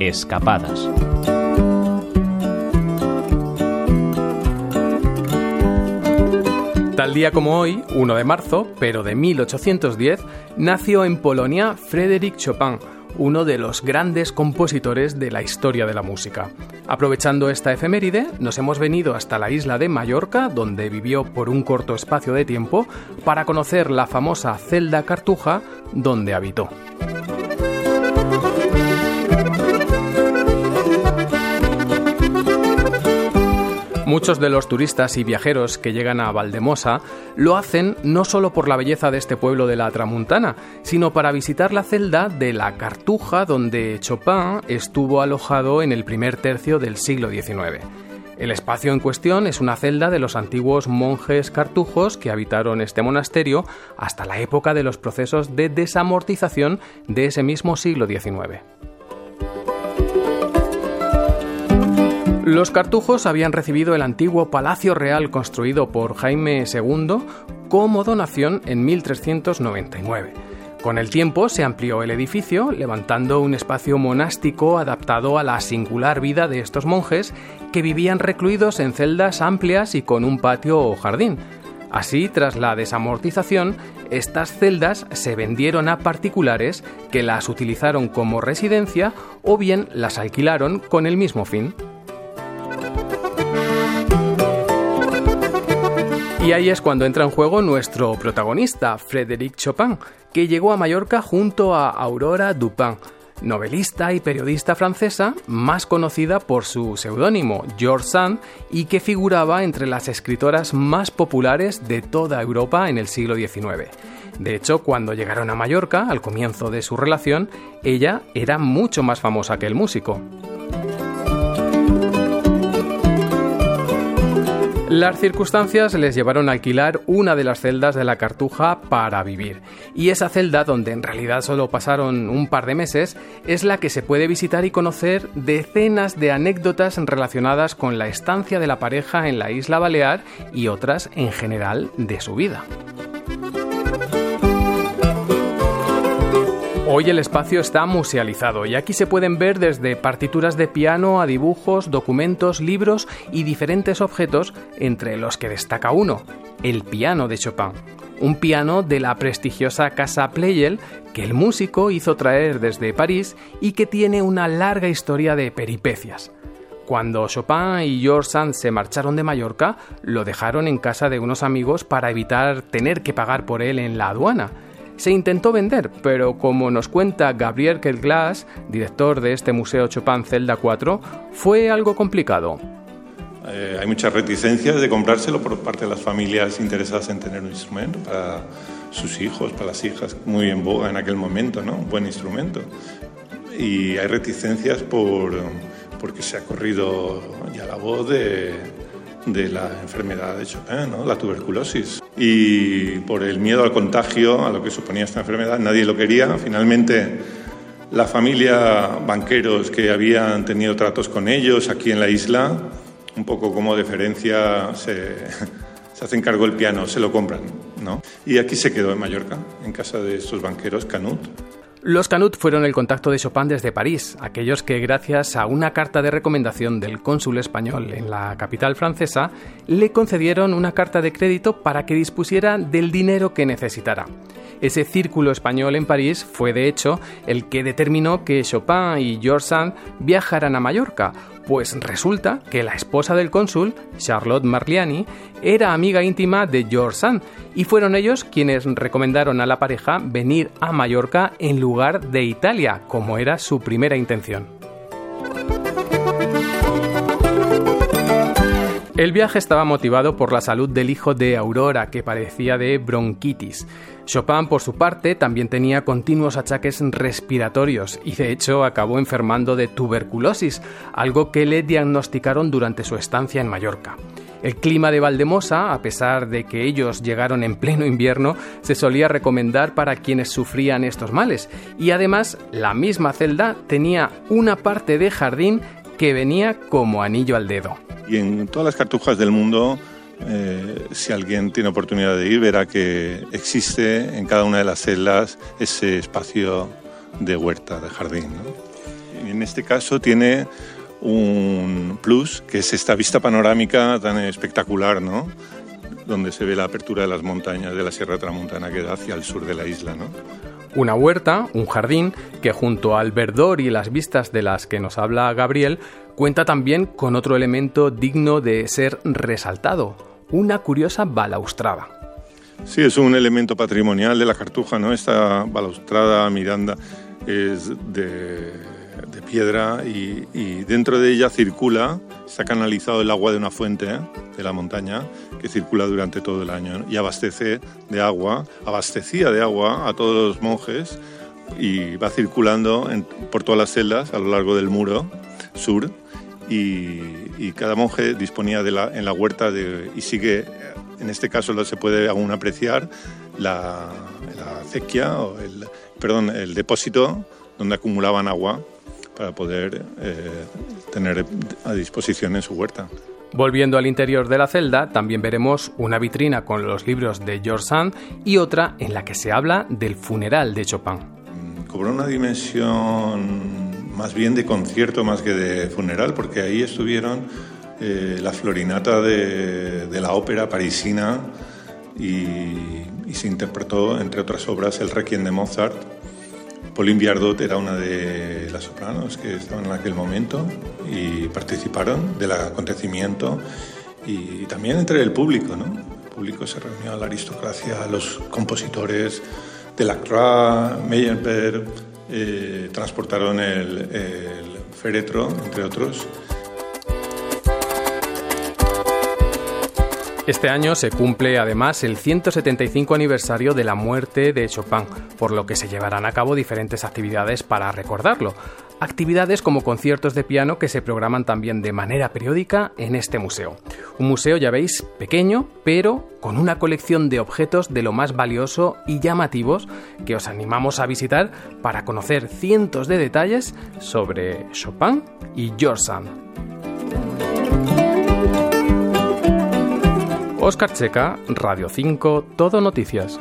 Escapadas. Tal día como hoy, 1 de marzo, pero de 1810, nació en Polonia Frédéric Chopin, uno de los grandes compositores de la historia de la música. Aprovechando esta efeméride, nos hemos venido hasta la isla de Mallorca, donde vivió por un corto espacio de tiempo, para conocer la famosa celda Cartuja, donde habitó. Muchos de los turistas y viajeros que llegan a Valdemosa lo hacen no solo por la belleza de este pueblo de la Tramuntana, sino para visitar la celda de la Cartuja donde Chopin estuvo alojado en el primer tercio del siglo XIX. El espacio en cuestión es una celda de los antiguos monjes cartujos que habitaron este monasterio hasta la época de los procesos de desamortización de ese mismo siglo XIX. Los cartujos habían recibido el antiguo palacio real construido por Jaime II como donación en 1399. Con el tiempo se amplió el edificio, levantando un espacio monástico adaptado a la singular vida de estos monjes que vivían recluidos en celdas amplias y con un patio o jardín. Así, tras la desamortización, estas celdas se vendieron a particulares que las utilizaron como residencia o bien las alquilaron con el mismo fin. Y ahí es cuando entra en juego nuestro protagonista, Frédéric Chopin, que llegó a Mallorca junto a Aurora Dupin, novelista y periodista francesa, más conocida por su seudónimo George Sand y que figuraba entre las escritoras más populares de toda Europa en el siglo XIX. De hecho, cuando llegaron a Mallorca, al comienzo de su relación, ella era mucho más famosa que el músico. Las circunstancias les llevaron a alquilar una de las celdas de la Cartuja para vivir. Y esa celda, donde en realidad solo pasaron un par de meses, es la que se puede visitar y conocer decenas de anécdotas relacionadas con la estancia de la pareja en la isla Balear y otras en general de su vida. Hoy el espacio está musealizado y aquí se pueden ver desde partituras de piano a dibujos, documentos, libros y diferentes objetos, entre los que destaca uno, el piano de Chopin. Un piano de la prestigiosa casa Pleyel que el músico hizo traer desde París y que tiene una larga historia de peripecias. Cuando Chopin y George Sand se marcharon de Mallorca, lo dejaron en casa de unos amigos para evitar tener que pagar por él en la aduana se intentó vender, pero como nos cuenta Gabriel Kelglas, director de este Museo Chopin Celda 4, fue algo complicado. Eh, hay muchas reticencias de comprárselo por parte de las familias interesadas en tener un instrumento para sus hijos, para las hijas, muy en boga en aquel momento, ¿no? Un buen instrumento. Y hay reticencias por, porque se ha corrido ya la voz de, de la enfermedad de Chopin, ¿no? la tuberculosis. Y por el miedo al contagio, a lo que suponía esta enfermedad, nadie lo quería. Finalmente, la familia banqueros que habían tenido tratos con ellos aquí en la isla, un poco como deferencia, se, se hacen cargo el piano, se lo compran. ¿no? Y aquí se quedó en Mallorca, en casa de estos banqueros, Canut. Los Canut fueron el contacto de Chopin desde París, aquellos que gracias a una carta de recomendación del cónsul español en la capital francesa, le concedieron una carta de crédito para que dispusiera del dinero que necesitara. Ese círculo español en París fue de hecho el que determinó que Chopin y George Sand viajaran a Mallorca, pues resulta que la esposa del cónsul, Charlotte Marliani, era amiga íntima de George Sand y fueron ellos quienes recomendaron a la pareja venir a Mallorca en lugar de Italia, como era su primera intención. El viaje estaba motivado por la salud del hijo de Aurora, que padecía de bronquitis. Chopin, por su parte, también tenía continuos achaques respiratorios y de hecho acabó enfermando de tuberculosis, algo que le diagnosticaron durante su estancia en Mallorca. El clima de Valdemosa, a pesar de que ellos llegaron en pleno invierno, se solía recomendar para quienes sufrían estos males, y además la misma celda tenía una parte de jardín que venía como anillo al dedo. Y en todas las cartujas del mundo, eh, si alguien tiene oportunidad de ir, verá que existe en cada una de las celdas ese espacio de huerta, de jardín. Y en este caso tiene un plus, que es esta vista panorámica tan espectacular, ¿no? Donde se ve la apertura de las montañas de la Sierra Tramontana que da hacia el sur de la isla, ¿no? Una huerta, un jardín, que junto al verdor y las vistas de las que nos habla Gabriel, cuenta también con otro elemento digno de ser resaltado, una curiosa balaustrada. Sí, es un elemento patrimonial de la Cartuja, ¿no? Esta balaustrada Miranda es de, piedra y, dentro de ella circula, se ha canalizado el agua de una fuente ¿eh? de la montaña que circula durante todo el año y abastece de agua, abastecía de agua a todos los monjes y va circulando por todas las celdas a lo largo del muro sur y, cada monje disponía de la, en la huerta de, y sigue en este caso se puede aún apreciar la, acequia, o el, perdón, el depósito donde acumulaban agua para poder eh, tener a disposición en su huerta. Volviendo al interior de la celda, también veremos una vitrina con los libros de George Sand y otra en la que se habla del funeral de Chopin. Mm, cobró una dimensión más bien de concierto más que de funeral, porque ahí estuvieron eh, la florinata de, la ópera parisina y, se interpretó, entre otras obras, el Requiem de Mozart. Pauline Viardot era una de sopranos que estaban en aquel momento y participaron del acontecimiento y también entre el público, ¿no? El público se reunió a la aristocracia, a los compositores de Lacroix, Meyerbeer, eh, transportaron el, el féretro, entre otros, Este año se cumple además el 175 aniversario de la muerte de Chopin, por lo que se llevarán a cabo diferentes actividades para recordarlo. Actividades como conciertos de piano que se programan también de manera periódica en este museo. Un museo, ya veis, pequeño, pero con una colección de objetos de lo más valioso y llamativos que os animamos a visitar para conocer cientos de detalles sobre Chopin y George. Oscar Checa, Radio 5, Todo Noticias.